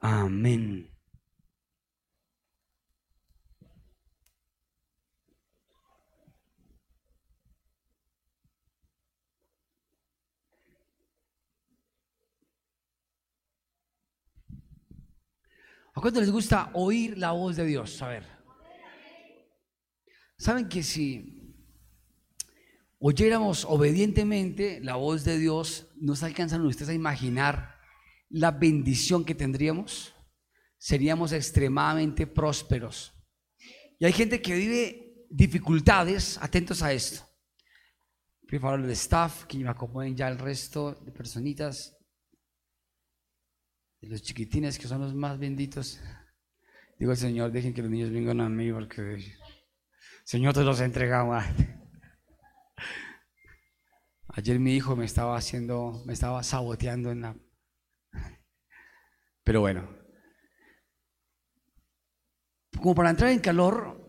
Amén. ¿A cuánto les gusta oír la voz de Dios? A ver. ¿Saben que si oyéramos obedientemente la voz de Dios, nos alcanzan ustedes a imaginar la bendición que tendríamos? Seríamos extremadamente prósperos. Y hay gente que vive dificultades, atentos a esto. Por favor, el staff, que me acomoden ya el resto de personitas de los chiquitines que son los más benditos. Digo al Señor, dejen que los niños vengan a mí porque Señor te los ha entregado. Ayer mi hijo me estaba haciendo, me estaba saboteando en la... Pero bueno, como para entrar en calor,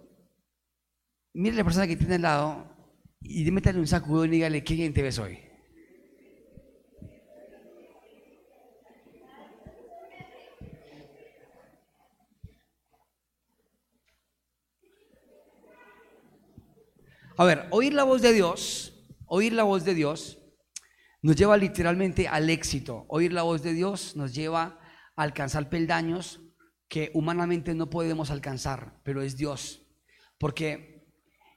mire la persona que tiene al lado y métale un sacudo y dígale, ¿qué te ves hoy? A ver, oír la voz de Dios, oír la voz de Dios nos lleva literalmente al éxito. Oír la voz de Dios nos lleva a alcanzar peldaños que humanamente no podemos alcanzar, pero es Dios. Porque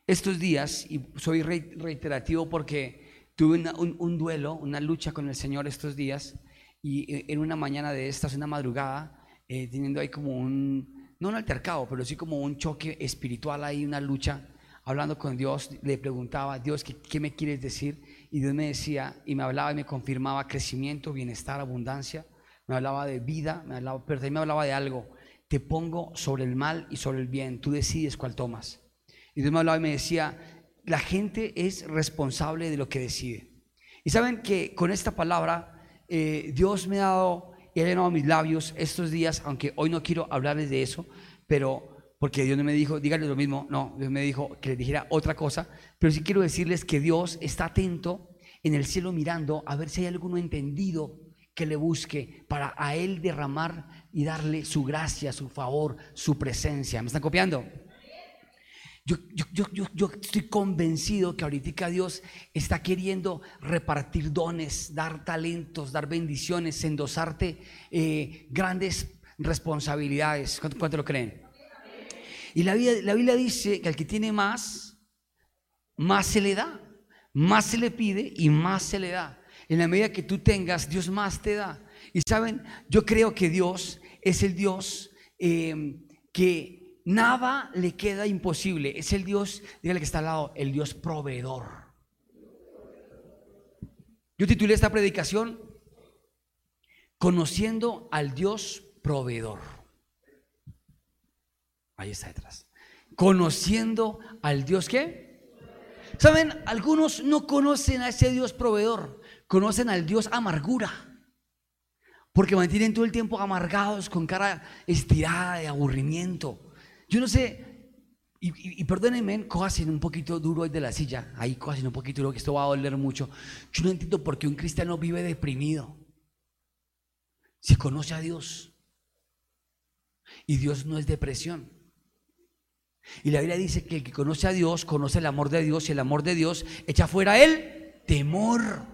estos días, y soy reiterativo porque tuve un, duelo, una lucha con el Señor estos días, y eh, en una mañana de estas, una madrugada, eh, teniendo ahí como un, no un altercado, pero sí como un choque espiritual ahí, una lucha hablando con Dios, le preguntaba, Dios, ¿qué, me quieres decir? Y Dios me decía, y me hablaba y me confirmaba crecimiento, bienestar, abundancia, me hablaba de vida, me hablaba, pero también me hablaba de algo, te pongo sobre el mal y sobre el bien, tú decides cuál tomas. Y Dios me hablaba y me decía, la gente es responsable de lo que decide. Y saben que con esta palabra eh, Dios me ha dado y ha llenado mis labios estos días, aunque hoy no quiero hablarles de eso, pero porque Dios no me dijo, díganle lo mismo, no, Dios me dijo que les dijera otra cosa, pero sí quiero decirles que Dios está atento en el cielo mirando a ver si hay alguno entendido que le busque para a Él derramar y darle su gracia, su favor, su presencia. ¿Me están copiando? Yo, yo, yo, yo, estoy convencido que ahorita Dios está queriendo repartir dones, dar talentos, dar bendiciones, endosarte eh, grandes responsabilidades. ¿Cuánto lo creen? Y la Biblia, dice que al que tiene más, más se le da, más se le pide y más se le da. En la medida que tú tengas, Dios más te da. Y saben, yo creo que Dios es el Dios em, que nada le queda imposible. Es el Dios, dígale que está al lado, el Dios proveedor. Yo titulé esta predicación Conociendo al Dios proveedor. Ahí está detrás. Conociendo al Dios que. Saben, algunos no conocen a ese Dios proveedor, conocen al Dios amargura. Porque mantienen todo el tiempo amargados, con cara estirada de aburrimiento. Yo no sé, y, y, perdónenme, cojasen un poquito duro de la silla. Ahí cojasen un poquito duro, que esto va a doler mucho. Yo no entiendo por qué un cristiano vive deprimido. Si conoce a Dios. Y Dios no es depresión. Y la Biblia dice que el que conoce a Dios conoce el amor de Dios y el amor de Dios echa fuera el temor.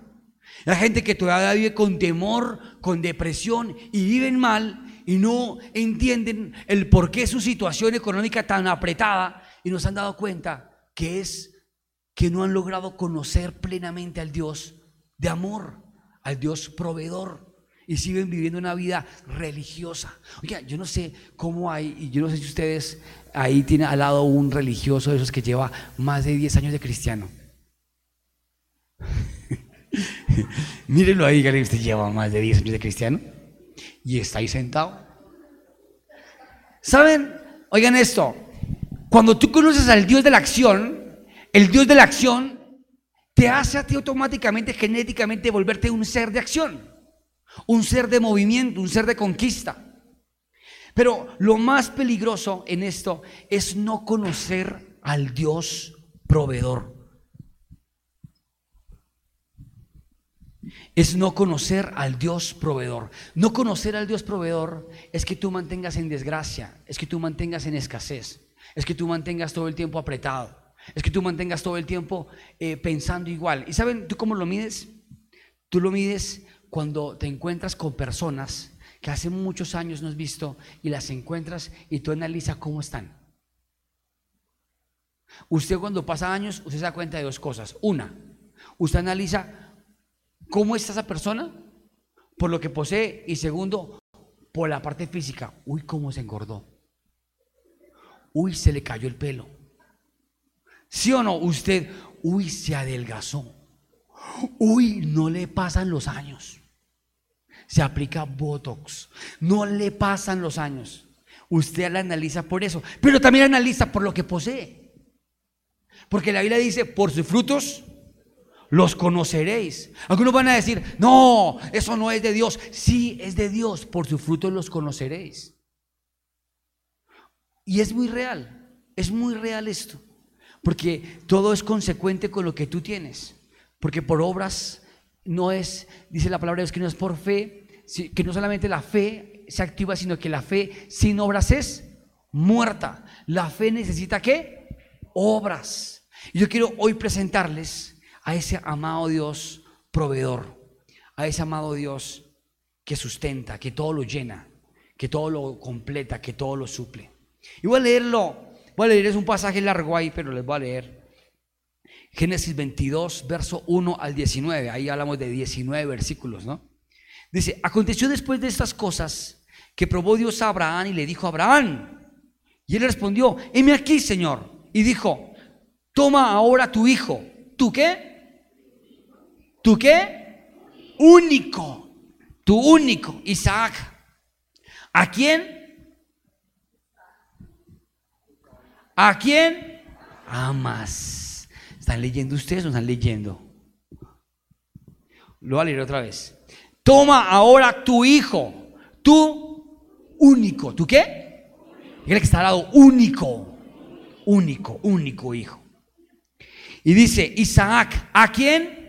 La gente que todavía vive con temor, con depresión y viven mal y no entienden el por qué su situación económica tan apretada y nos han dado cuenta que es que no han logrado conocer plenamente al Dios de amor, al Dios proveedor y siguen viviendo una vida religiosa. Oiga, yo no sé cómo hay, y yo no sé si ustedes ahí tiene al lado un religioso de esos que lleva más de 10 años de cristiano. Mírenlo ahí, que usted lleva más de 10 años de cristiano y está ahí sentado. ¿Saben? Oigan esto, cuando tú conoces al Dios de la acción, el Dios de la acción te hace a ti automáticamente, genéticamente, volverte un ser de acción, un ser de movimiento, un ser de conquista. Pero lo más peligroso en esto es no conocer al Dios proveedor. Es no conocer al Dios proveedor. No conocer al Dios proveedor es que tú mantengas en desgracia, es que tú mantengas en escasez, es que tú mantengas todo el tiempo apretado, es que tú mantengas todo el tiempo eh, pensando igual. ¿Y saben tú cómo lo mides? Tú lo mides cuando te encuentras con personas que hace muchos años no has visto y las encuentras y tú analizas cómo están. Usted cuando pasa años, usted se da cuenta de dos cosas. Una, usted analiza cómo está esa persona por lo que posee y segundo, por la parte física. Uy, cómo se engordó. Uy, se le cayó el pelo. ¿Sí o no? Usted, uy, se adelgazó. Uy, no le pasan los años. Se aplica Botox. No le pasan los años. Usted la analiza por eso, pero también analiza por lo que posee. Porque la Biblia dice, por sus frutos los conoceréis. Algunos van a decir, no, eso no es de Dios. Sí, es de Dios, por sus frutos los conoceréis. Y es muy real, es muy real esto, porque todo es consecuente con lo que tú tienes. Porque por obras no es, dice la palabra de Dios, que no es por fe, que no solamente la fe se activa, sino que la fe sin obras es muerta. La fe necesita qué? Obras. Y yo quiero hoy presentarles a ese amado Dios proveedor, a ese amado Dios que sustenta, que todo lo llena, que todo lo completa, que todo lo suple. Y voy a leerlo, voy a leer, es un pasaje largo ahí, pero les voy a leer. Génesis 22, verso 1 al 19. Ahí hablamos de 19 versículos, ¿no? Dice, aconteció después de estas cosas que probó Dios a Abraham y le dijo a Abraham. Y él respondió, heme aquí, Señor. Y dijo, toma ahora tu hijo. ¿Tú qué? ¿Tú qué? Único. Tu único, Isaac. ¿A quién? ¿A quién? Amas. ¿Están leyendo ustedes o están leyendo? Lo voy a leer otra vez. Toma ahora tu hijo, tu único. ¿Tú qué? El que está al lado, único, único, único hijo. Y dice, Isaac, ¿a quién?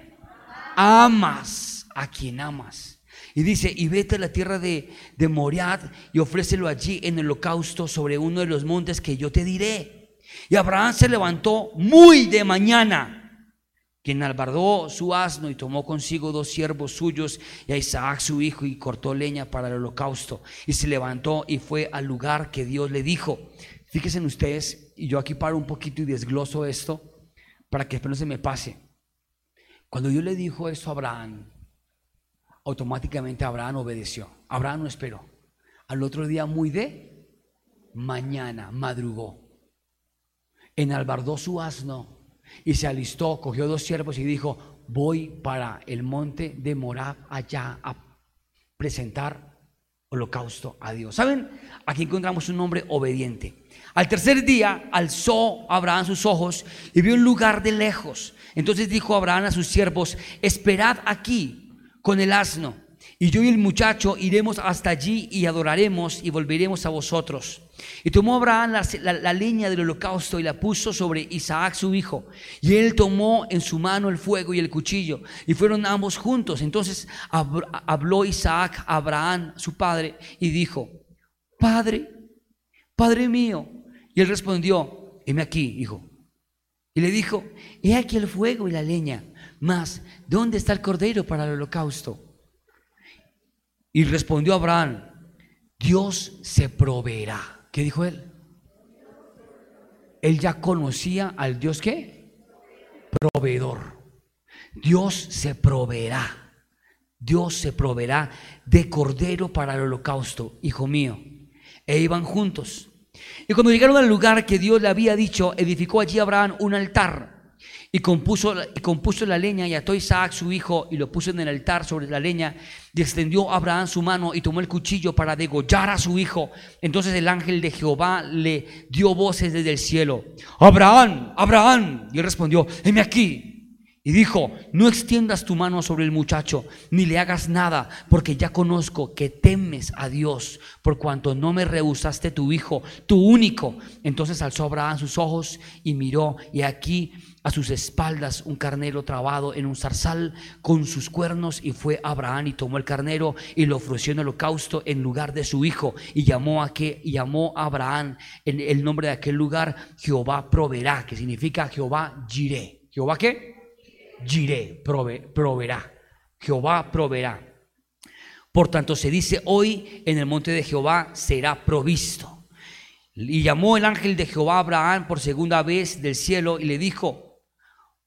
Amas, a quien amas. Y dice, y vete a la tierra de, de Moriad y ofrécelo allí en el holocausto sobre uno de los montes que yo te diré. Y Abraham se levantó muy de mañana, quien albardó su asno y tomó consigo dos siervos suyos y a Isaac su hijo y cortó leña para el holocausto. Y se levantó y fue al lugar que Dios le dijo. Fíjense en ustedes, y yo aquí paro un poquito y desgloso esto para que después no se me pase. Cuando Dios le dijo esto a Abraham, automáticamente Abraham obedeció. Abraham no esperó. Al otro día, muy de mañana, madrugó enalbardó su asno y se alistó, cogió dos siervos y dijo, voy para el monte de Morab allá a presentar holocausto a Dios. ¿Saben? Aquí encontramos un hombre obediente. Al tercer día alzó Abraham sus ojos y vio un lugar de lejos. Entonces dijo Abraham a sus siervos, esperad aquí con el asno. Y yo y el muchacho iremos hasta allí y adoraremos y volveremos a vosotros. Y tomó Abraham la, leña del holocausto y la puso sobre Isaac su hijo. Y él tomó en su mano el fuego y el cuchillo. Y fueron ambos juntos. Entonces habló Isaac a Abraham, su padre, y dijo, Padre, Padre mío. Y él respondió, heme aquí, hijo. Y le dijo, he aquí el fuego y la leña. Mas, ¿dónde está el cordero para el holocausto? Y respondió Abraham, Dios se proveerá. ¿Qué dijo él? Él ya conocía al Dios que proveedor. Dios se proveerá. Dios se proveerá de cordero para el holocausto, hijo mío. E iban juntos. Y cuando llegaron al lugar que Dios le había dicho, edificó allí Abraham un altar y compuso, y compuso la leña y ató Isaac su hijo y lo puso en el altar sobre la leña y extendió Abraham su mano y tomó el cuchillo para degollar a su hijo. Entonces el ángel de Jehová le dio voces desde el cielo. Abraham, Abraham. Y él respondió, heme aquí. Y dijo, no extiendas tu mano sobre el muchacho, ni le hagas nada, porque ya conozco que temes a Dios, por cuanto no me rehusaste tu hijo, tu único. Entonces alzó Abraham sus ojos y miró, y aquí a sus espaldas un carnero trabado en un zarzal con sus cuernos, y fue Abraham y tomó el carnero y lo ofreció en holocausto en lugar de su hijo, y llamó a, que, llamó a Abraham en el nombre de aquel lugar, Jehová proveerá, que significa Jehová giré. ¿Jehová qué? Giré, proveerá. Jehová proveerá. Por tanto, se dice hoy en el monte de Jehová será provisto. Y llamó el ángel de Jehová a Abraham por segunda vez del cielo y le dijo,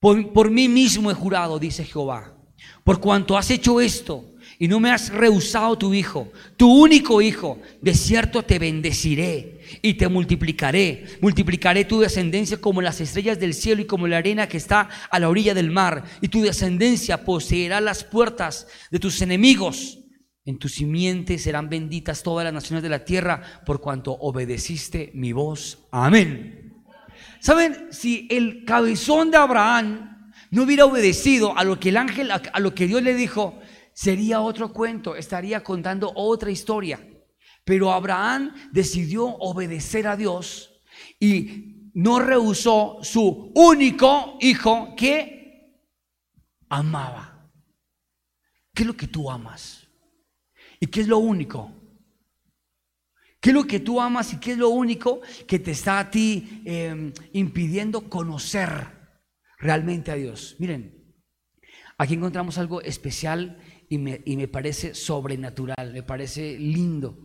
por, por mí mismo he jurado, dice Jehová, por cuanto has hecho esto y no me has rehusado tu hijo, tu único hijo, de cierto te bendeciré y te multiplicaré. Multiplicaré tu descendencia como las estrellas del cielo y como la arena que está a la orilla del mar. Y tu descendencia poseerá las puertas de tus enemigos. En tu simiente serán benditas todas las naciones de la tierra por cuanto obedeciste mi voz. Amén. ¿Saben? Si el cabezón de Abraham no hubiera obedecido a lo que el ángel, a lo que Dios le dijo, sería otro cuento, estaría contando otra historia. Pero Abraham decidió obedecer a Dios y no rehusó su único hijo que amaba. ¿Qué es lo que tú amas? ¿Y qué es lo único? ¿Qué es lo que tú amas y qué es lo único que te está a ti em, impidiendo conocer realmente a Dios? Miren, aquí encontramos algo especial y me, parece sobrenatural, me parece lindo.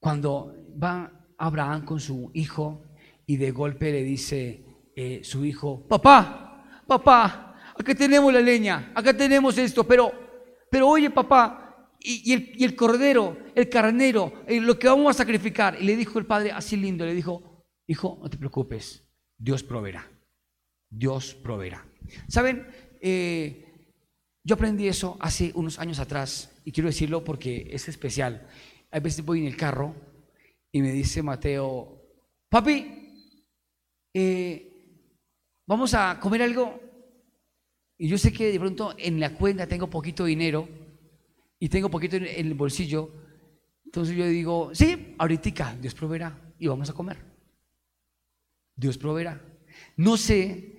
Cuando va Abraham con su hijo y de golpe le dice eh, su hijo, papá, papá, acá tenemos la leña, acá tenemos esto, pero, pero oye papá, y, el, cordero, el carnero, eh, lo que vamos a sacrificar. Y le dijo el padre así lindo, le dijo, hijo, no te preocupes, Dios proveerá, Dios proveerá. ¿Saben? Eh, yo aprendí eso hace unos años atrás y quiero decirlo porque es especial. A veces voy en el carro y me dice Mateo, papi, eh, vamos a comer algo. Y yo sé que de pronto en la cuenta tengo poquito dinero y tengo poquito en el bolsillo. Entonces yo digo, sí, ahorita Dios proveerá y vamos a comer. Dios proveerá. No sé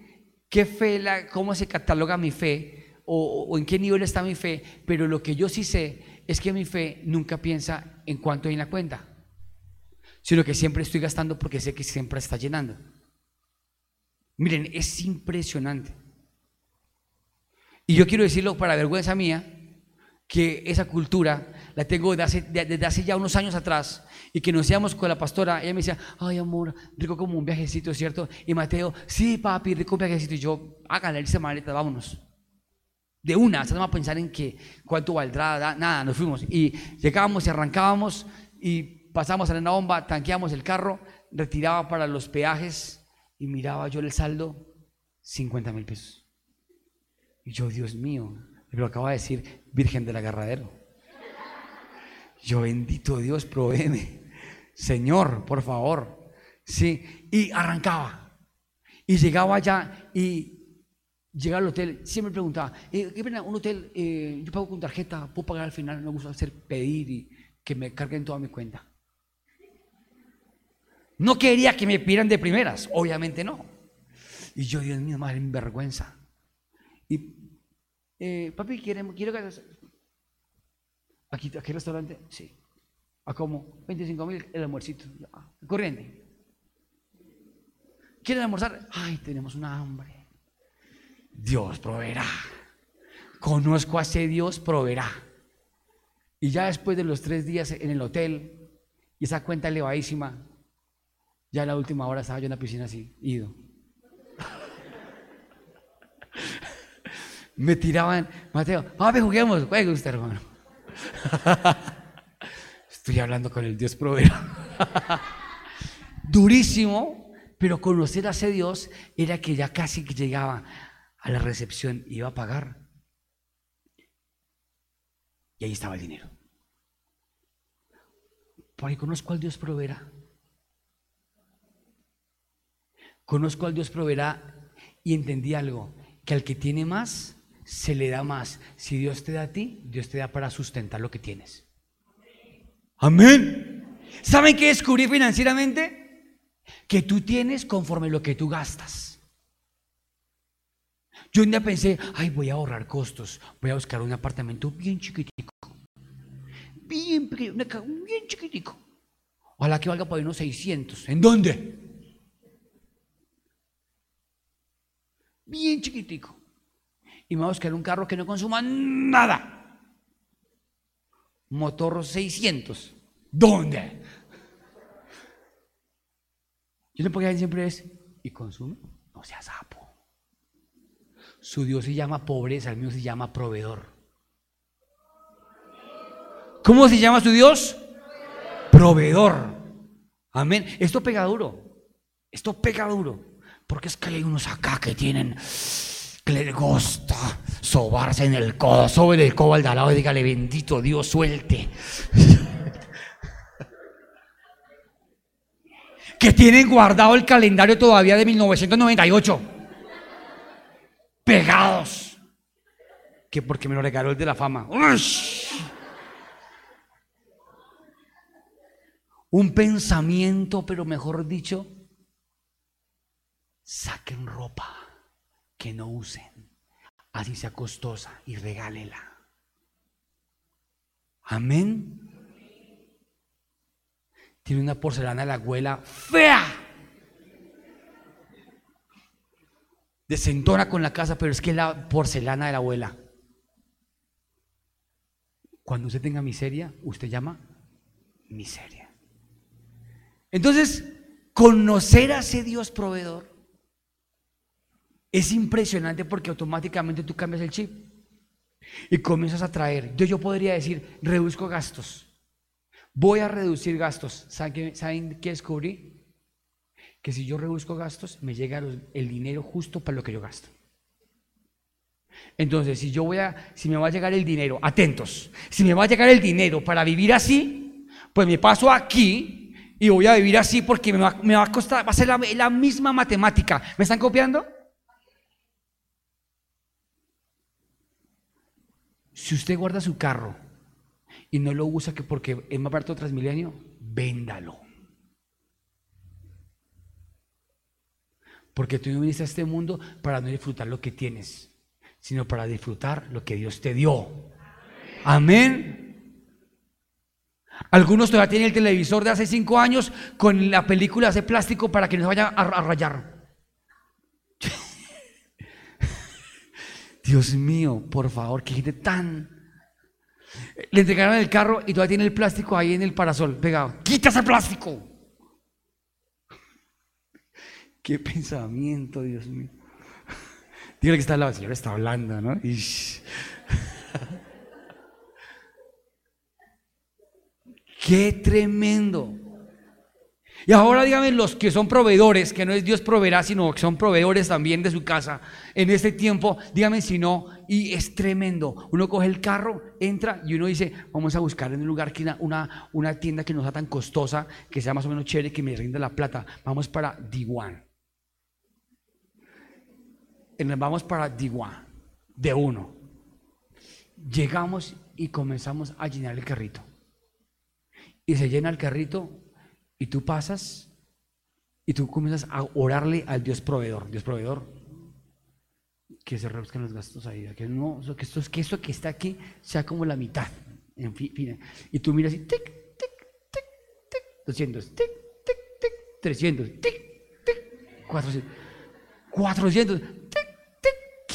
qué fe, la, cómo se cataloga mi fe, o, en qué nivel está mi fe, pero lo que yo sí sé es que mi fe nunca piensa en cuánto hay en la cuenta, sino que siempre estoy gastando porque sé que siempre está llenando. Miren, es impresionante. Y yo quiero decirlo para vergüenza mía, que esa cultura la tengo desde hace, desde hace ya unos años atrás y que nos íbamos con la pastora, ella me decía, ay amor, rico como un viajecito, ¿cierto? Y Mateo, sí papi, rico un viajecito. Y yo, hágale, esa maleta, vámonos de una, vamos a pensar en que cuánto valdrá, nada, nos fuimos. Y llegábamos y arrancábamos y pasamos a la bomba, tanqueamos el carro, retiraba para los peajes y miraba yo el saldo, 50 mil pesos. Y yo, Dios mío, lo acaba de decir Virgen del Agarradero. Yo, bendito Dios, provéeme. Señor, por favor. Sí, y arrancaba. Y llegaba allá y llegar al hotel, siempre preguntaba, eh, ¿qué pena, un hotel, eh, yo pago con tarjeta, puedo pagar al final, me gusta hacer pedir y que me carguen toda mi cuenta. No quería que me pidieran de primeras, obviamente no. Y yo, Dios mío, madre, vergüenza. Y, eh, papi, quiero, quiero que... Aquí, aquí el restaurante, sí. A como 25 mil el almuercito, ah, corriente. ¿Quieren almorzar? Ay, tenemos una hambre. Dios proveerá. Conozco a ese Dios, proveerá. Y ya después de los tres días en el hotel, y esa cuenta elevadísima, ya la última hora estaba yo en la piscina así, ido. Me tiraban, Mateo, papi, juguemos, juegue usted, hermano. Estoy hablando con el Dios proveerá. Durísimo, pero conocer a ese Dios era que ya casi que llegaba a la recepción y iba a pagar. Y ahí estaba el dinero. Porque conozco al Dios proveerá. Conozco al Dios proveerá y entendí algo. que al que tiene más, se le da más. Si Dios te da a ti, Dios te da para sustentar lo que tienes. Amén. ¿Saben qué descubrí financieramente? Que tú tienes conforme lo que tú gastas. Yo un día pensé, ay, voy a ahorrar costos, voy a buscar un apartamento bien chiquitico, bien pequeño, bien chiquitico. Ojalá que valga por unos 600. ¿En dónde? Bien chiquitico. Y me voy a buscar un carro que no consuma nada. Motor 600. ¿Dónde? Yo le pongo siempre es, ¿y consume? No sea sapo. Su Dios se llama pobreza, el mío se llama proveedor. ¿Cómo se llama su Dios? Proveedor. Amén. Esto pega duro. Esto pega duro. Porque es que hay unos acá que tienen, que les gusta sobarse en el codo, sobre el codo al de al lado y dígale, bendito Dios, suelte. que tienen guardado el calendario todavía de 1998 pegados. Que porque me lo regaló el de la fama. Un pensamiento, pero mejor dicho, saquen ropa que no usen, así sea costosa, y regálela. Amén. Tiene una porcelana de la abuela fea. Desentona con la casa, pero es que la porcelana de la abuela. Cuando usted tenga miseria, usted llama miseria. Entonces, conocer a ese Dios proveedor es impresionante porque automáticamente tú cambias el chip y comienzas a traer. Yo, yo podría decir, reduzco gastos. Voy a reducir gastos. ¿Saben qué, ¿saben qué descubrí? Que si yo reduzco gastos, me llega el dinero justo para lo que yo gasto. Entonces, si yo voy a, si me va a llegar el dinero, atentos, si me va a llegar el dinero para vivir así, pues me paso aquí y voy a vivir así porque me va, a costar, va a ser la, la misma matemática. ¿Me están copiando? Si usted guarda su carro y no lo usa que porque es más barato Transmilenio, véndalo. Porque tú no viniste a este mundo para no disfrutar lo que tienes, sino para disfrutar lo que Dios te dio. Amén. Algunos todavía tienen el televisor de hace cinco años con la película de plástico para que no se vaya a, rayar. Dios mío, por favor, que gente tan. Le entregaron el carro y todavía tiene el plástico ahí en el parasol pegado. ¡Quita ese plástico! Qué pensamiento, Dios mío. Dígale que está la señora está hablando, ¿no? Qué tremendo. Y ahora díganme los que son proveedores, que no es Dios proveerá, sino que son proveedores también de su casa en este tiempo, díganme si no, y es tremendo. Uno coge el carro, entra y uno dice, vamos a buscar en un lugar que una, una, tienda que no sea tan costosa, que sea más o menos chévere, que me rinda la plata. Vamos para D1 vamos para Digua, de uno. Llegamos y comenzamos a llenar el carrito. Y se llena el carrito y tú pasas y tú comienzas a orarle al Dios proveedor. Dios proveedor, que se reduzcan los gastos ahí, que, no, que, esto, que esto que está aquí sea como la mitad. En fin, y tú miras y tic, tic, tic, tic, 200, tic, tic, tic, 300, tic, tic, 400, 400,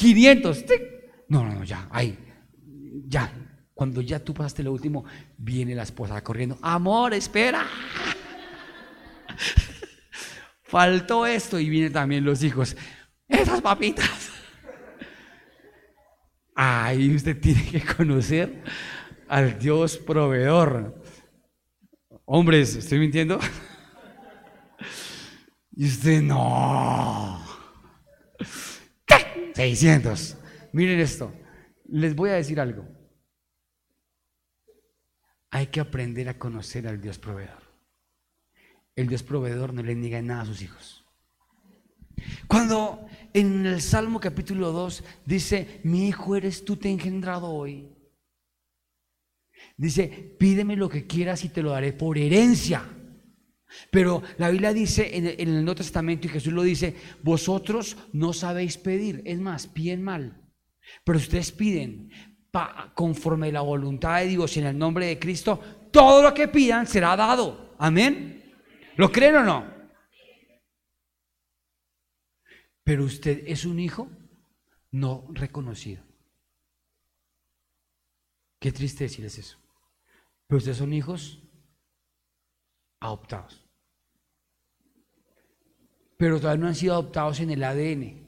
500. No, no, no, ya, ahí. Ya. Cuando ya tú pasaste lo último, viene la esposa corriendo. Amor, espera. Faltó esto y vienen también los hijos. Esas papitas. Ahí usted tiene que conocer al Dios proveedor. Hombres, ¿estoy mintiendo? Y usted no. 600. Miren esto. Les voy a decir algo. Hay que aprender a conocer al Dios proveedor. El Dios proveedor no le niega nada a sus hijos. Cuando en el Salmo capítulo 2 dice, mi hijo eres tú, te he engendrado hoy. Dice, pídeme lo que quieras y te lo daré por herencia. Pero la Biblia dice en el, Nuevo Testamento, y Jesús lo dice, vosotros no sabéis pedir, es más, piden mal. Pero ustedes piden conforme a la voluntad de Dios y en el nombre de Cristo, todo lo que pidan será dado. Amén. ¿Lo creen o no? Pero usted es un hijo no reconocido. Qué triste decirles eso. Pero ustedes son hijos adoptados. Pero todavía no han sido adoptados en el ADN.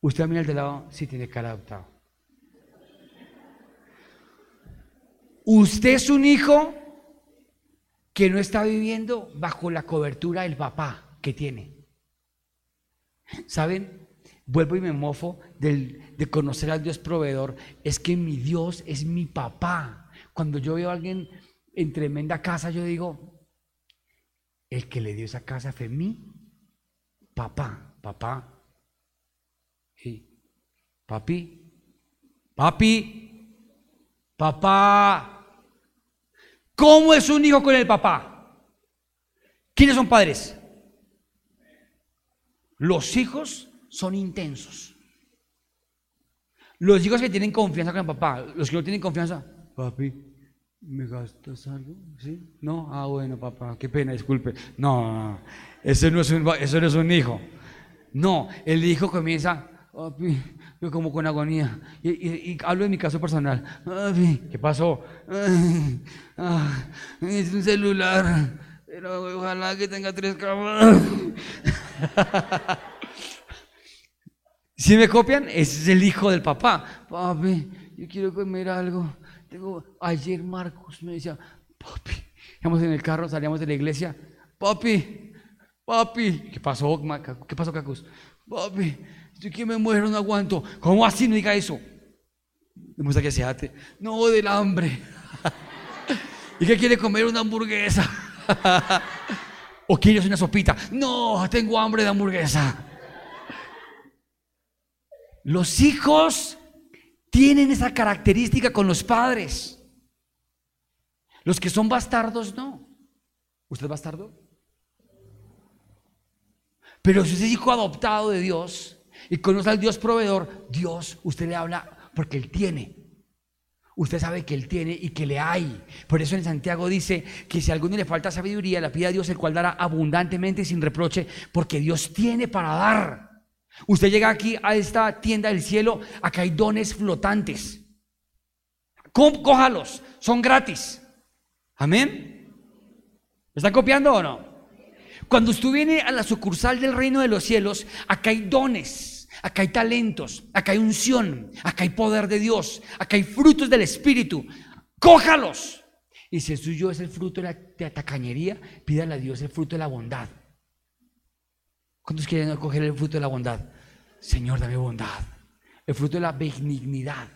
Usted mira al de lado, sí tiene cara adoptado. Usted es un hijo que no está viviendo bajo la cobertura del papá que tiene. ¿Saben? Vuelvo y me mofo de conocer al Dios proveedor. Es que mi Dios es mi papá. Cuando yo veo a alguien en tremenda casa, yo digo, el que le dio esa casa fue mi papá, papá. Sí. Papi, papi, papá. ¿Cómo es un hijo con el papá? ¿Quiénes son padres? Los hijos son intensos. Los hijos que tienen confianza con el papá, los que no tienen confianza, papi, ¿me gastas algo? ¿Sí? No, ah, bueno, papá, qué pena, disculpe. No, no, Ese, no es un, eso no es un hijo. No, el hijo comienza, yo como con agonía. Y, hablo de mi caso personal. ¿qué pasó? Ah, es un celular, pero ojalá que tenga tres cámaras. si me copian, ese es el hijo del papá. Papi, yo quiero comer algo. Ayer Marcos me decía, papi, íbamos en el carro, salíamos de la iglesia. Papi, papi, ¿qué pasó, ¿Qué pasó, Cacus? Papi, yo que me muero, no aguanto. ¿Cómo así no diga eso? Demuestra que se ate. No, del hambre. ¿Y qué quiere comer? Una hamburguesa. ¿O quieres una sopita? No, tengo hambre de hamburguesa. Los hijos tienen esa característica con los padres. Los que son bastardos, no. ¿Usted es bastardo? Pero si usted es hijo adoptado de Dios y conoce al Dios proveedor, Dios, usted le habla porque Él tiene. Usted sabe que Él tiene y que le hay. Por eso en Santiago dice que si a alguno le falta sabiduría, la pida a Dios, el cual dará abundantemente y sin reproche, porque Dios tiene para dar. Usted llega aquí a esta tienda del cielo, acá hay dones flotantes. Cójalos, son gratis. Amén. ¿Me está copiando o no? Cuando usted viene a la sucursal del reino de los cielos, acá hay dones acá hay talentos, acá hay unción, acá hay poder de Dios, acá hay frutos del Espíritu. Cójalos. Y si el suyo es el fruto de la, tacañería, pídale a Dios el fruto de la bondad. ¿Cuántos quieren coger el fruto de la bondad? Señor, dame bondad. El fruto de la benignidad.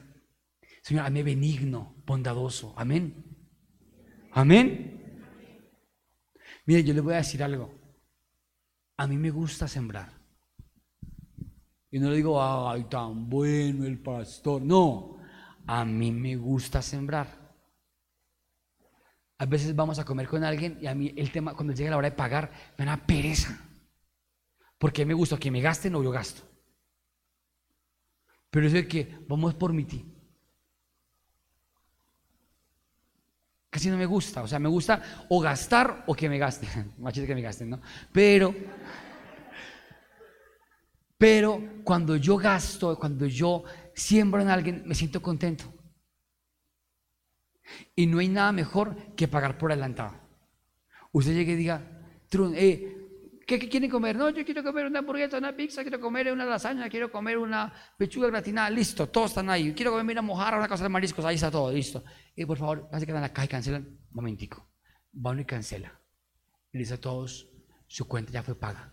Señor, dame benigno, bondadoso. Amén. Amén. Mire, yo le voy a decir algo. A mí me gusta sembrar. Y no le digo, ay, tan bueno el pastor. No, a mí me gusta sembrar. A veces vamos a comer con alguien y a mí el tema, cuando llega la hora de pagar, me da pereza. Porque me gusta que me gasten o yo gasto. Pero eso es que vamos por mi ti. Casi no me gusta. O sea, me gusta o gastar o que me gasten. Machete que me gasten, ¿no? Pero pero cuando yo gasto, cuando yo siembro en alguien, me siento contento. Y no hay nada mejor que pagar por adelantado. Usted llegue y diga, eh, ¿qué, quieren comer? No, yo quiero comer una hamburguesa, una pizza, quiero comer una lasaña, quiero comer una pechuga gratinada, listo, todos están ahí. Quiero comer una mojarra, una cosa de mariscos, ahí está todo, listo. Y por favor, se quedan acá y cancelan. Momentico. Va uno y cancela. Y dice a todos, su cuenta ya fue paga.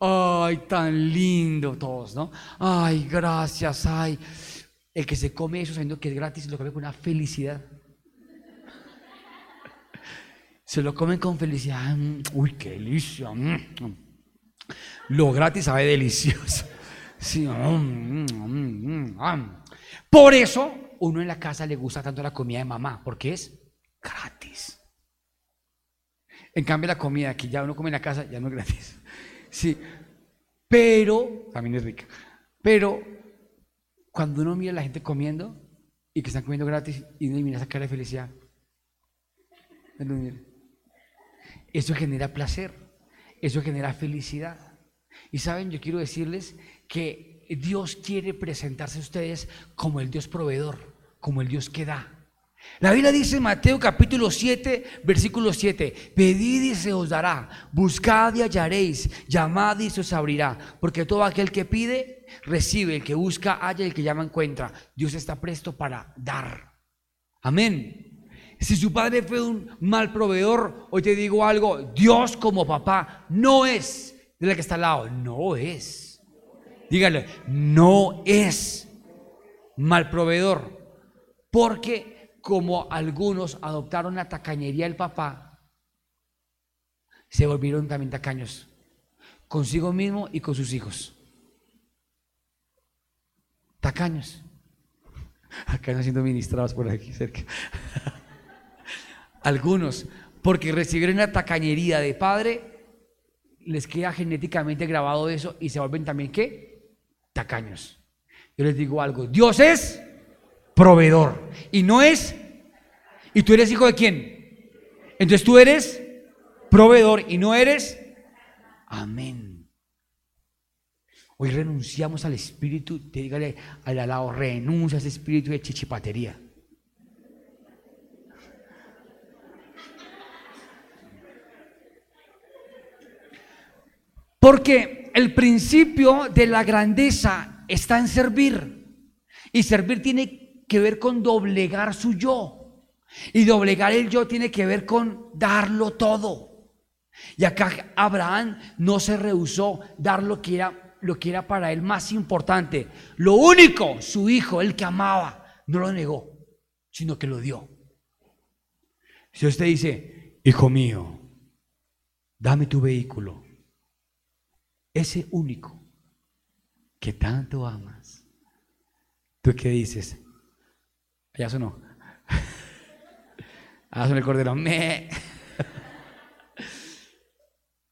Ay, tan lindo todos, ¿no? Ay, gracias, ay. El que se come eso sabiendo que es gratis, lo come con una felicidad. Se lo comen con felicidad. Mm, uy, qué delicia. Mm, mm. Lo gratis sabe delicioso. Sí. mm, Por eso uno en la casa le gusta tanto la comida de mamá, porque es gratis. En cambio la comida que ya uno come en la casa ya no es gratis. Sí. Pero, también es rica. Pero cuando uno mira a la gente comiendo y que están comiendo gratis y uno mira esa cara de felicidad, eso genera placer, eso genera felicidad. Y saben, yo quiero decirles que Dios quiere presentarse a ustedes como el Dios proveedor, como el Dios que da. La Biblia dice en Mateo capítulo 7, versículo 7, pedid y se os dará, buscad y hallaréis, llamad y se os abrirá, porque todo aquel que pide, recibe, el que busca, halla, el que llama, encuentra. Dios está presto para dar. Amén. Si su padre fue un mal proveedor, hoy te digo algo, Dios como papá no es, de la que está al lado, no es. Dígale, no es mal proveedor. Porque como algunos adoptaron la tacañería del papá, se volvieron también tacaños consigo mismo y con sus hijos. Tacaños. Acá están siendo ministrados por aquí cerca. Algunos, porque recibieron la tacañería de padre, les queda genéticamente grabado eso y se vuelven también qué? Tacaños. Yo les digo algo, Dios es proveedor y no es, y tú eres hijo de quién? Entonces tú eres proveedor y no eres, amén. Hoy renunciamos al espíritu, te dígale al lado, renuncia a ese espíritu de chichipatería. Porque el principio de la grandeza está en servir. Y servir tiene que ver con doblegar su yo. Y doblegar el yo tiene que ver con darlo todo. Y acá Abraham no se rehusó dar lo que era, lo que era para él más importante. Lo único, su hijo, el que amaba, no lo negó, sino que lo dio. Si usted dice, hijo mío, dame tu vehículo ese único que tanto amas. ¿Tú qué dices? Ya sonó. Ah, sonó el cordero.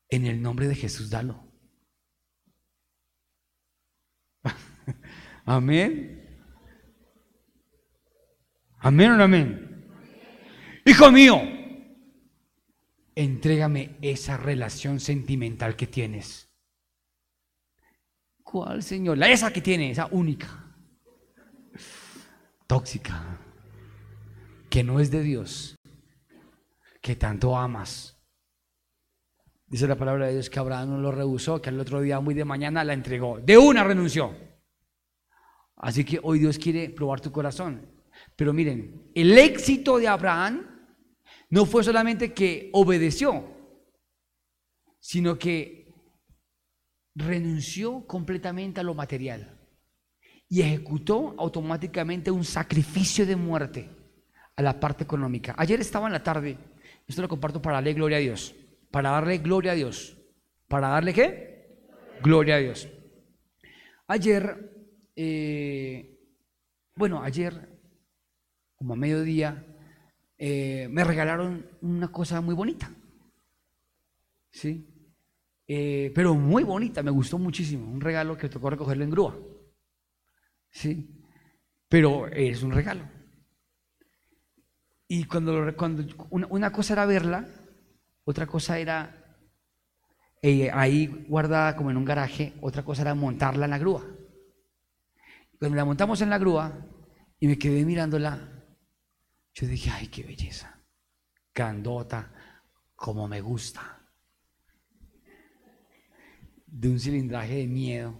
En el nombre de Jesús, dalo. Amén. Amén o no amén. Hijo mío, entrégame esa relación sentimental que tienes. ¿Cuál, Señor? La esa que tiene, esa única. Tóxica. Que no es de Dios. Que tanto amas. Dice la palabra de Dios que Abraham no lo rehusó, que al otro día, muy de mañana, la entregó. De una renunció. Así que hoy Dios quiere probar tu corazón. Pero miren, el éxito de Abraham no fue solamente que obedeció, sino que renunció completamente a lo material y ejecutó automáticamente un sacrificio de muerte a la parte económica. Ayer estaba en la tarde, esto lo comparto para darle gloria a Dios, para darle gloria a Dios, para darle qué? Gloria a Dios. Ayer, eh, bueno, ayer, como a mediodía, eh, me regalaron una cosa muy bonita. ¿Sí? Eh, pero muy bonita, me gustó muchísimo. Un regalo que tocó recogerlo en grúa. Sí, pero es un regalo. Y cuando, cuando una, cosa era verla, otra cosa era eh, ahí guardada como en un garaje, otra cosa era montarla en la grúa. Cuando la montamos en la grúa y me quedé mirándola, yo dije, ay, qué belleza, grandota, como me gusta de un cilindraje de miedo.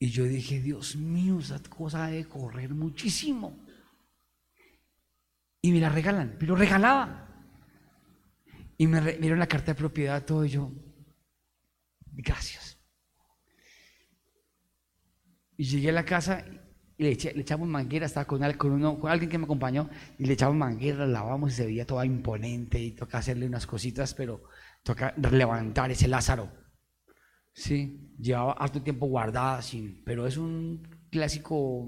Y yo dije, Dios mío, esa cosa debe correr muchísimo. Y me la regalan, pero regalaba. Y me dieron la carta de propiedad, todo y yo, gracias. Y llegué a la casa y le, echamos manguera, estaba con, con, con, alguien que me acompañó, y le echamos manguera, la lavamos y se veía toda imponente y toca hacerle unas cositas, pero Toca levantar ese Lázaro. Sí, llevaba harto tiempo guardada, sin, pero es un clásico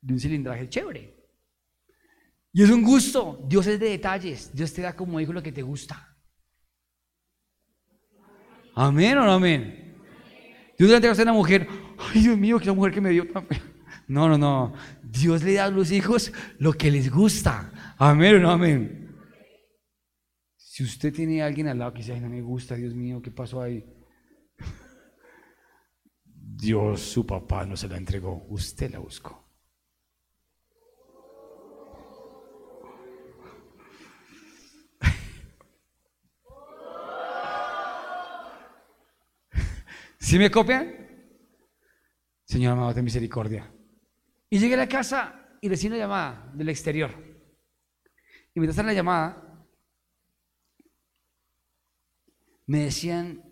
de un cilindraje chévere. Y es un gusto. Dios es de detalles. Dios te da como hijo lo que te gusta. Amén o no amén. Dios le entrega a una mujer. Ay, Dios mío, que esa mujer que me dio. No, no, no. Dios le da a los hijos lo que les gusta. Amén o no amén. Si usted tiene a alguien al lado que dice, no me gusta, Dios mío, ¿qué pasó ahí? Dios, su papá, no se la entregó, usted la buscó. ¿Sí me copian? Señor amado, de misericordia. Y llegué a la casa y recibí una llamada del exterior. Y mientras en la llamada, me decían,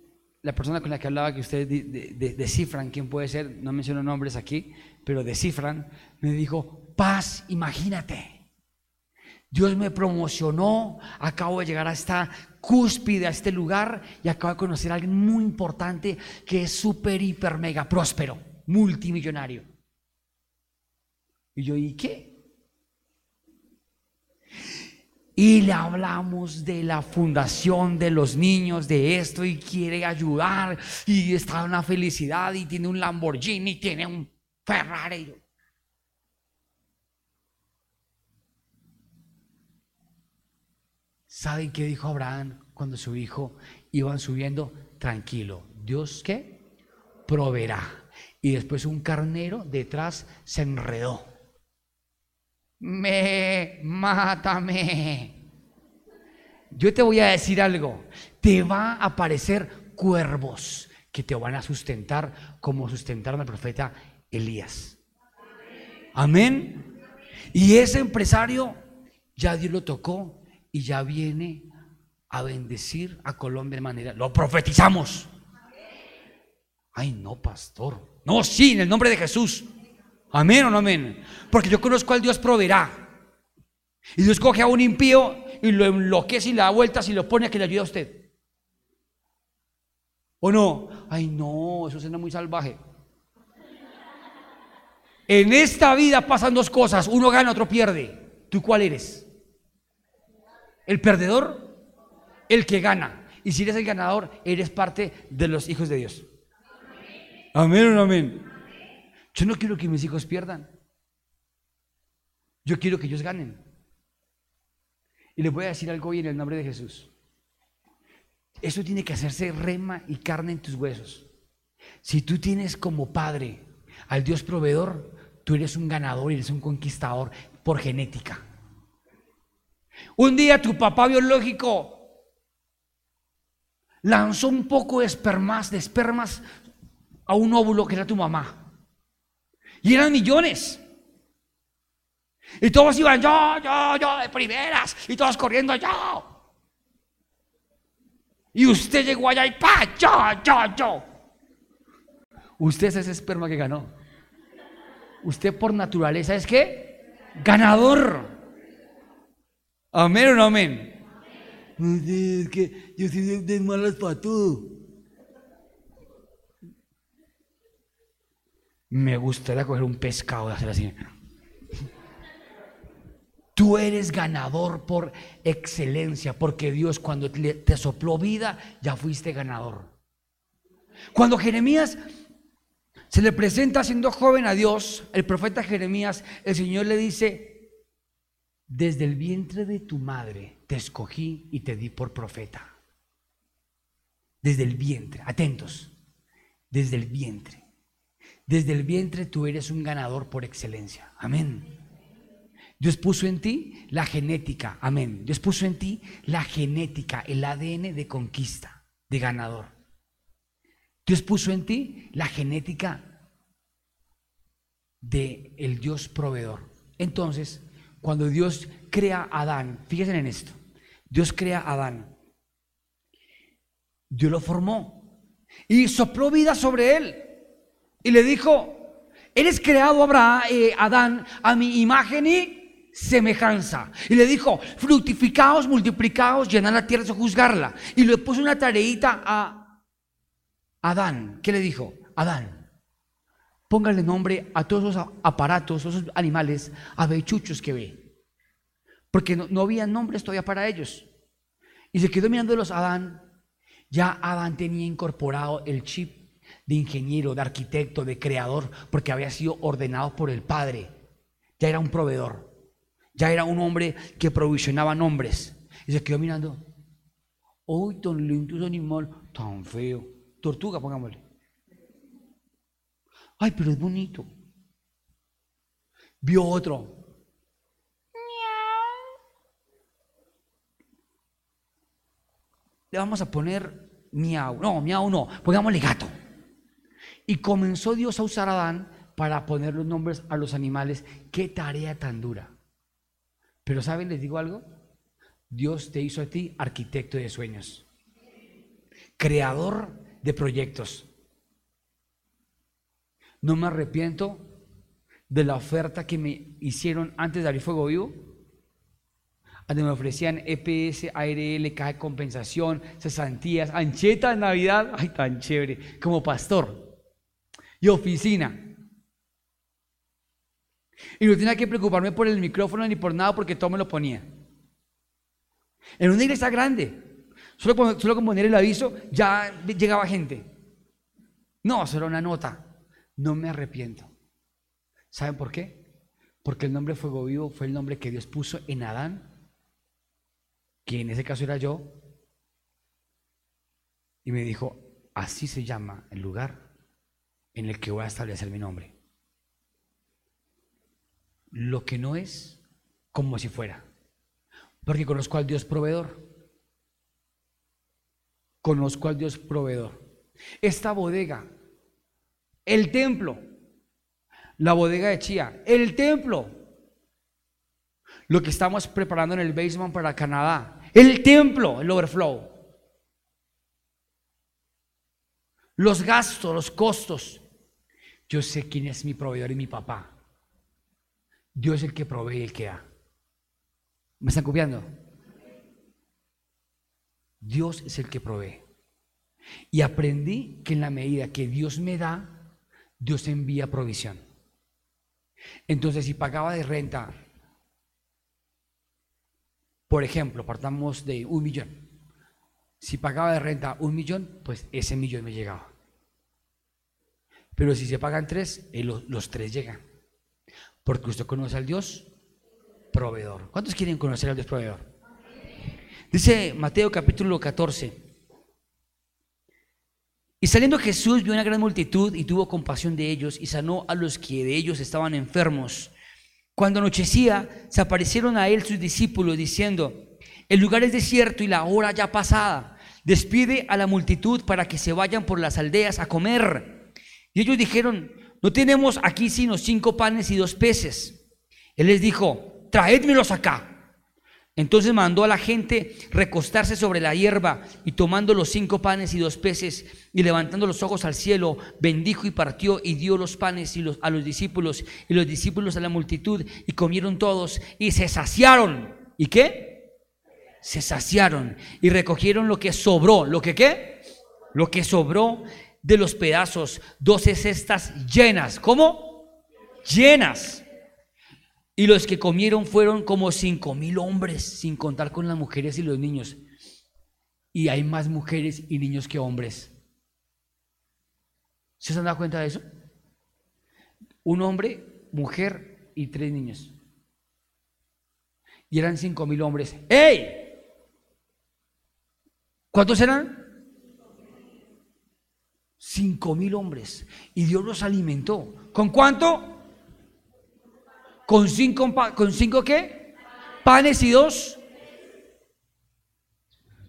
la persona con la que hablaba, que ustedes descifran quién puede ser, no menciono nombres aquí, pero descifran, me dijo, paz, imagínate. Dios me promocionó, acabo de llegar a esta cúspide, a este lugar, y acabo de conocer a alguien muy importante que es súper, hiper, mega próspero, multimillonario. Y yo, ¿y qué? Y le hablamos de la fundación de los niños, de esto, y quiere ayudar, y está en una felicidad, y tiene un Lamborghini, tiene un Ferrari. ¿Saben qué dijo Abraham cuando su hijo iban subiendo? Tranquilo, Dios qué? Proveerá. Y después un carnero detrás se enredó me, mátame. Yo te voy a decir algo, te va a aparecer cuervos que te van a sustentar como sustentaron al profeta Elías. Amén. Y ese empresario ya Dios lo tocó y ya viene a bendecir a Colombia de manera, lo profetizamos. Ay, no, pastor. No, sí, en el nombre de Jesús. Amén o no amén. Porque yo conozco al Dios proveerá. Y Dios coge a un impío y lo enloquece y le da vueltas y lo pone a que le ayude a usted. ¿O no? Ay, no, eso suena muy salvaje. En esta vida pasan dos cosas. Uno gana, otro pierde. ¿Tú cuál eres? ¿El perdedor? El que gana. Y si eres el ganador, eres parte de los hijos de Dios. Amén o no amén. Yo no quiero que mis hijos pierdan. Yo quiero que ellos ganen. Y les voy a decir algo hoy en el nombre de Jesús. Eso tiene que hacerse rema y carne en tus huesos. Si tú tienes como padre al Dios proveedor, tú eres un ganador eres un conquistador por genética. Un día tu papá biológico lanzó un poco de espermas, de espermas a un óvulo que era tu mamá. Y eran millones. Y todos iban, yo, yo, yo, de primeras. Y todos corriendo, yo. Y usted llegó allá y pa, yo, yo, yo. Usted es ese esperma que ganó. Usted por naturaleza es que ganador. Amén o no amén. Es que yo soy de malas para todo. Me gustaría coger un pescado y hacer así. Tú eres ganador por excelencia, porque Dios cuando te sopló vida, ya fuiste ganador. Cuando Jeremías se le presenta siendo joven a Dios, el profeta Jeremías, el Señor le dice, desde el vientre de tu madre te escogí y te di por profeta. Desde el vientre, atentos, desde el vientre. Desde el vientre tú eres un ganador por excelencia. Amén. Dios puso en ti la genética. Amén. Dios puso en ti la genética, el ADN de conquista, de ganador. Dios puso en ti la genética de el Dios proveedor. Entonces, cuando Dios crea a Adán, fíjense en esto. Dios crea a Adán. Dios lo formó y sopló vida sobre él. Y le dijo, eres creado, Abraham, eh, Adán, a mi imagen y semejanza. Y le dijo, fructificaos, multiplicaos, llenad la tierra, juzgarla. Y le puso una tareita a Adán. ¿Qué le dijo? Adán, póngale nombre a todos esos aparatos, esos animales, avechuchos que ve. Porque no, no había nombres todavía para ellos. Y se quedó mirándolos Adán. Ya Adán tenía incorporado el chip de ingeniero, de arquitecto, de creador, porque había sido ordenado por el Padre. Ya era un proveedor. Ya era un hombre que provisionaba nombres. Y se quedó mirando. ¡Uy, tan lindo ese animal! Tan feo. Tortuga, pongámosle. Ay, pero es bonito. Vio otro. Le vamos a poner miau. No, miau no. Pongámosle gato. Y comenzó Dios a usar a Adán para poner los nombres a los animales. Qué tarea tan dura. Pero ¿saben? Les digo algo. Dios te hizo a ti arquitecto de sueños. Creador de proyectos. No me arrepiento de la oferta que me hicieron antes de abrir fuego vivo. Donde me ofrecían EPS, ARL, caja de compensación, cesantías, ancheta en Navidad. Ay, tan chévere. Como pastor. Y oficina. Y no tenía que preocuparme por el micrófono ni por nada porque todo me lo ponía. En una iglesia grande, solo con, solo con poner el aviso ya llegaba gente. No, solo una nota. No me arrepiento. ¿Saben por qué? Porque el nombre Fuego Vivo fue el nombre que Dios puso en Adán, que en ese caso era yo, y me dijo, así se llama el lugar en el que voy a establecer mi nombre. Lo que no es como si fuera. Porque conozco al Dios proveedor. Conozco al Dios proveedor. Esta bodega el templo, la bodega de Chía, el templo, lo que estamos preparando en el basement para Canadá, el templo, el overflow, los gastos, los costos. Yo sé quién es mi proveedor y mi papá. Dios es el que provee y el que da. ¿Me están copiando? Dios es el que provee. Y aprendí que en la medida que Dios me da, Dios envía provisión. Entonces, si pagaba de renta, por ejemplo, partamos de un millón. Si pagaba de renta un millón, pues ese millón me llegaba. Pero si se pagan tres, eh, los, tres llegan. Porque usted conoce al Dios proveedor. ¿Cuántos quieren conocer al Dios proveedor? Dice Mateo capítulo 14. Y saliendo Jesús vio una gran multitud y tuvo compasión de ellos y sanó a los que de ellos estaban enfermos. Cuando anochecía, se aparecieron a él sus discípulos diciendo, el lugar es desierto y la hora ya pasada. Despide a la multitud para que se vayan por las aldeas a comer. Y ellos dijeron, no tenemos aquí sino cinco panes y dos peces. Él les dijo, traédmelos acá. Entonces mandó a la gente recostarse sobre la hierba y tomando los cinco panes y dos peces y levantando los ojos al cielo, bendijo y partió y dio los panes y a los discípulos y los discípulos a la multitud y comieron todos y se saciaron. ¿Y qué? Se saciaron y recogieron lo que sobró. ¿Lo que qué? Lo que sobró de los pedazos, doce cestas llenas. ¿Cómo? Llenas y los que comieron fueron como cinco mil hombres, sin contar con las mujeres y los niños. Y hay más mujeres y niños que hombres. ¿Se han dado cuenta de eso? Un hombre, mujer y tres niños. Y eran cinco mil hombres. ¡Ey! ¿Cuántos eran? Cinco mil hombres. Y Dios los alimentó. ¿Con cuánto? ¿Con cinco, con cinco qué? Panes y dos.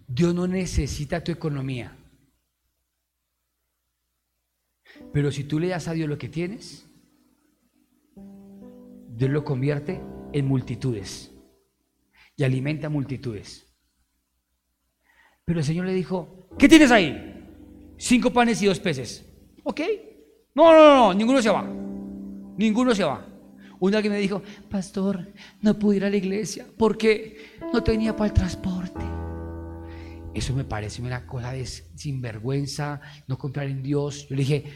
Dios no necesita tu economía. Pero si tú le das a Dios lo que tienes, Dios lo convierte en multitudes y alimenta multitudes. Pero el Señor le dijo, ¿qué tienes ahí? Cinco panes y dos peces. ¿Ok? No, no, no, ninguno se va. Ninguno se va. Un día que me dijo, pastor, no pude ir a la iglesia porque no tenía para el transporte. Eso me parece una cosa de sinvergüenza, no confiar en Dios. Yo le dije,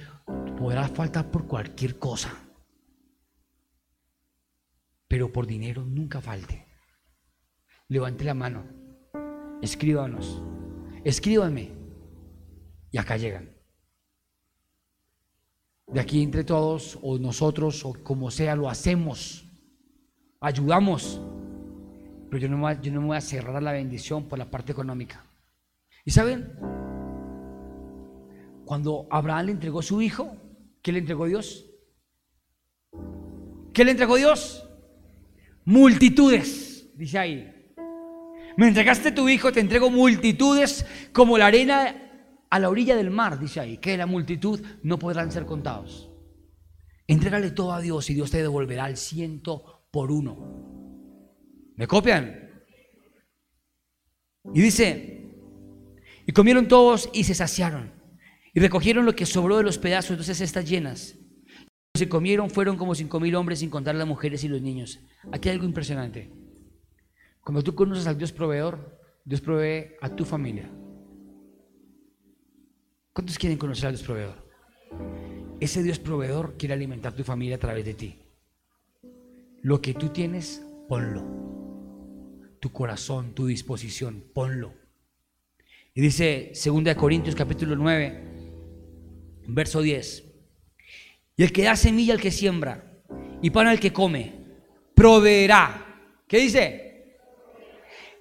podrá faltar por cualquier cosa, pero por dinero nunca falte. Levante la mano, escríbanos, escríbanme y acá llegan. De aquí entre todos, o nosotros, o como sea, lo hacemos, ayudamos. Pero yo no, yo no me voy a cerrar la bendición por la parte económica. ¿Y saben? Cuando Abraham le entregó su hijo, ¿qué le entregó Dios? ¿Qué le entregó Dios? Multitudes, dice ahí. Me entregaste tu hijo, te entrego multitudes como la arena a la orilla del mar, dice ahí, que la multitud no podrán ser contados. Entrégale todo a Dios y Dios te devolverá el ciento por uno. ¿Me copian? Y dice, y comieron todos y se saciaron. Y recogieron lo que sobró de los pedazos de esas cestas llenas. Y se comieron, fueron como cinco mil hombres sin contar las mujeres y los niños. Aquí hay algo impresionante. Cuando tú conoces al Dios proveedor, Dios provee a tu familia. ¿Cuántos quieren conocer al Dios proveedor? Ese Dios proveedor quiere alimentar tu familia a través de ti. Lo que tú tienes, ponlo. Tu corazón, tu disposición, ponlo. Y dice 2 Corintios capítulo 9, verso 10. Y el que da semilla al que siembra y pan al que come, proveerá. ¿Qué dice?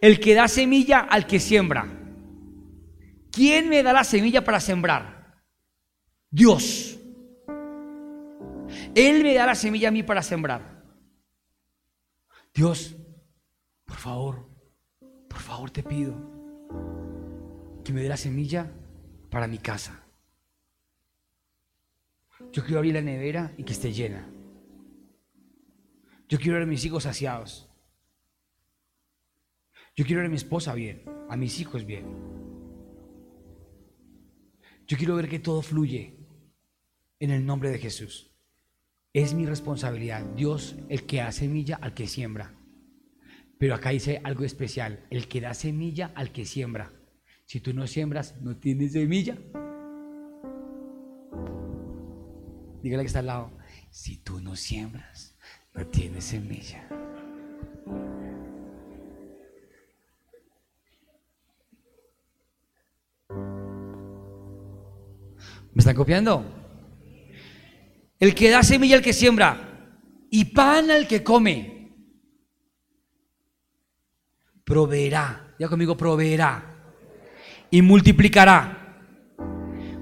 El que da semilla al que siembra ¿Quién me da la semilla para sembrar? Dios. Él me da la semilla a mí para sembrar. Dios, por favor, por favor te pido que me dé la semilla para mi casa. Yo quiero abrir la nevera y que esté llena. Yo quiero ver a mis hijos saciados. Yo quiero ver a mi esposa bien, a mis hijos bien. Yo quiero ver que todo fluye en el nombre de Jesús. Es mi responsabilidad. Dios, el que da semilla al que siembra. Pero acá dice algo especial. El que da semilla al que siembra. Si tú no siembras, no tienes semilla. Dígale que está al lado. Si tú no siembras, no tienes semilla. Están copiando? El que da semilla al que siembra y pan al que come, proveerá, ya conmigo, proveerá y multiplicará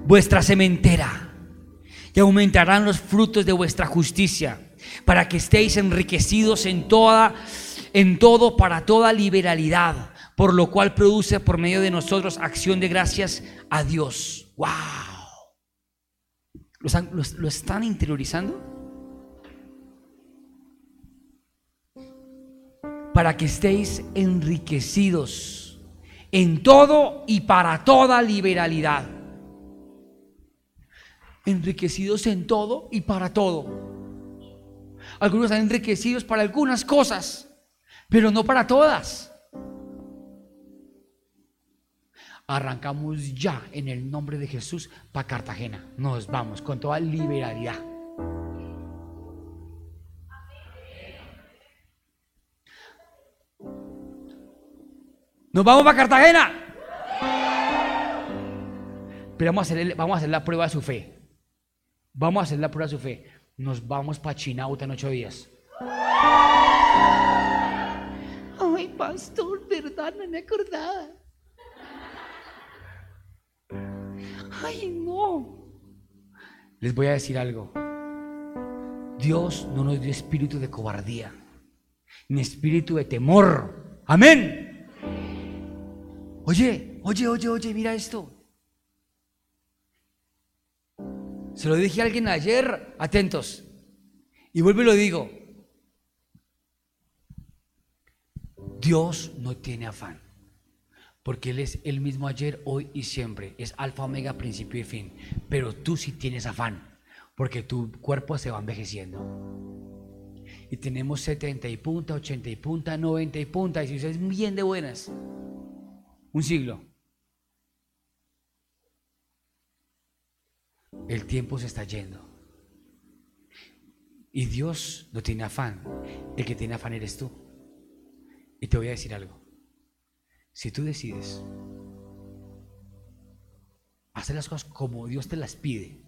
vuestra sementera y aumentarán los frutos de vuestra justicia para que estéis enriquecidos en toda en todo para toda liberalidad, por lo cual produce por medio de nosotros acción de gracias a Dios. Wow. ¿Lo están, interiorizando? Para que estéis enriquecidos en todo y para toda liberalidad. Enriquecidos en todo y para todo. Algunos están enriquecidos para algunas cosas, pero no para todas. Arrancamos ya en el nombre de Jesús para Cartagena. Nos vamos con toda liberalidad. Nos vamos para Cartagena. Pero vamos a, hacer, vamos a hacer la prueba de su fe. Vamos a hacer la prueba de su fe. Nos vamos para Chinauta en ocho días. Ay, pastor, verdad, no me acordaba. Ay, no. Les voy a decir algo. Dios no nos dio espíritu de cobardía, ni espíritu de temor. Amén. Oye, oye, oye, oye, mira esto. Se lo dije a alguien ayer, atentos. Y vuelvo y lo digo. Dios no tiene afán porque Él es el mismo ayer, hoy y siempre. Es alfa, omega, principio y fin. Pero tú sí tienes afán, porque tu cuerpo se va envejeciendo. y tenemos 70 y punta, 80 y punta, 90 y punta, y si usted es bien de buenas, un siglo. El tiempo se está yendo. Y Dios no tiene afán. El que tiene afán eres tú. Y te voy a decir algo. Si tú decides hacer las cosas como Dios te las pide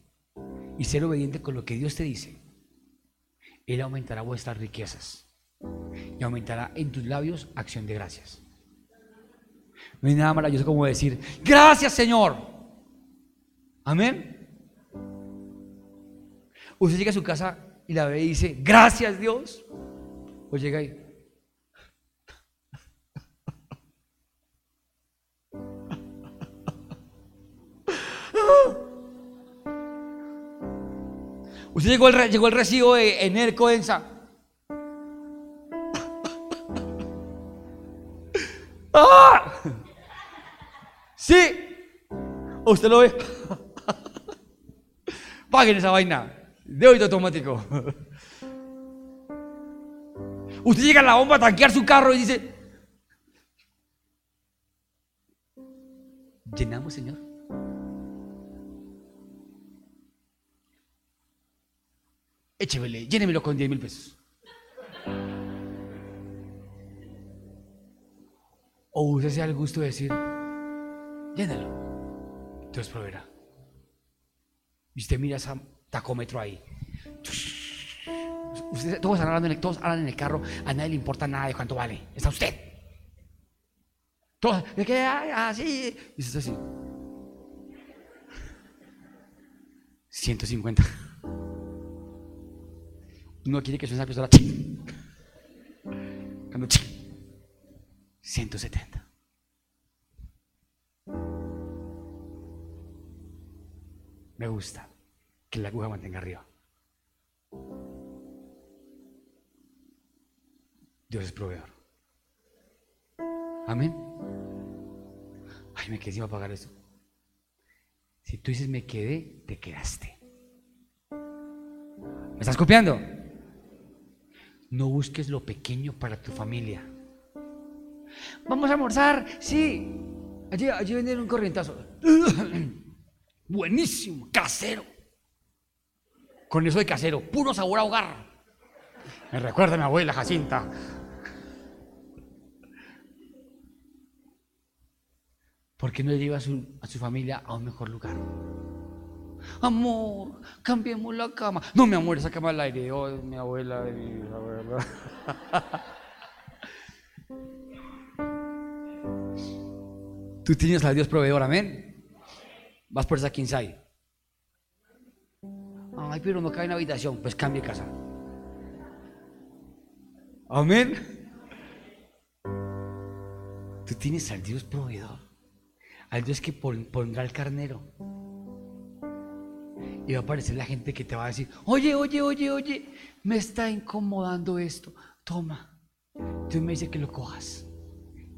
y ser obediente con lo que Dios te dice, Él aumentará vuestras riquezas y aumentará en tus labios acción de gracias. No hay nada maravilloso como decir, gracias Señor. Amén. Usted llega a su casa y la ve y dice, gracias Dios. O llega ahí. Usted llegó el, llegó el recibo de Enerco Ensa. ¡Ah! Sí. Usted lo ve. Paguen esa vaina. De automático. Usted llega a la bomba a tanquear su carro y dice, ¿llenamos, Señor? Échemele, llénemelo con 10 mil pesos. O usted se da el gusto de decir, llénalo. Dios proveerá. Y usted mira ese tacómetro ahí. todos, el, todos hablan en el carro, a nadie le importa nada de cuánto vale. Está usted. Todos, de que así. Y usted así. 150. Uno quiere que suene esa pistola. Cuando 170. Me gusta que la aguja mantenga arriba. Dios es proveedor. Amén. Ay, me quedé sin pagar eso. Si tú dices me quedé, te quedaste. ¿Me estás copiando? No busques lo pequeño para tu familia. Vamos a almorzar, sí. Allí, allí venden un corrientazo. Buenísimo, casero. Con eso de casero, puro sabor a hogar. Me recuerda a mi abuela Jacinta. ¿Por qué no lleva a su, a su familia a un mejor lugar? Amor, cambiemos la cama. No, mi amor, esa cama la heredó de mi abuela, de mi abuela. Tú tienes a Dios proveedor, amén. Vas por esa hay. Ay, pero no cabe en habitación. Pues cambie casa. Amén. Tú tienes al Dios proveedor. Al Dios que pondrá el carnero. Y va a aparecer la gente que te va a decir, oye, oye, oye, oye, me está incomodando esto. Toma. Dios me dice que lo cojas.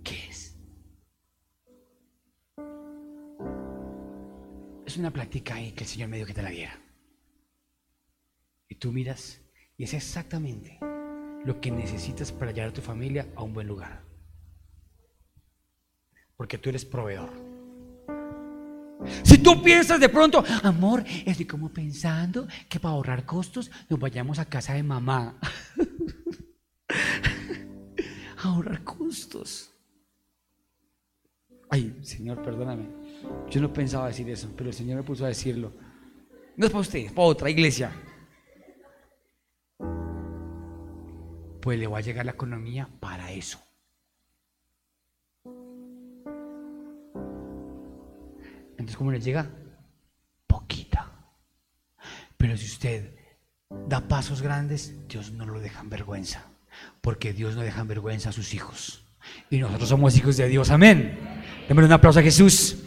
¿Qué es? Es una plática ahí que el Señor me dio que te la diera. Y tú miras y es exactamente lo que necesitas para llevar a tu familia a un buen lugar. Porque tú eres proveedor. Si tú piensas de pronto, amor, estoy como pensando que para ahorrar costos nos vayamos a casa de mamá. ahorrar costos. Ay, Señor, perdóname. Yo no pensaba decir eso, pero el Señor me puso a decirlo. No es para usted, es para otra iglesia. Pues le va a llegar la economía para eso. Entonces, ¿cómo le llega? Poquita. Pero si usted da pasos grandes, Dios no lo deja en vergüenza. Porque Dios no deja en vergüenza a sus hijos. Y nosotros somos hijos de Dios. Amén. Démosle un aplauso a Jesús.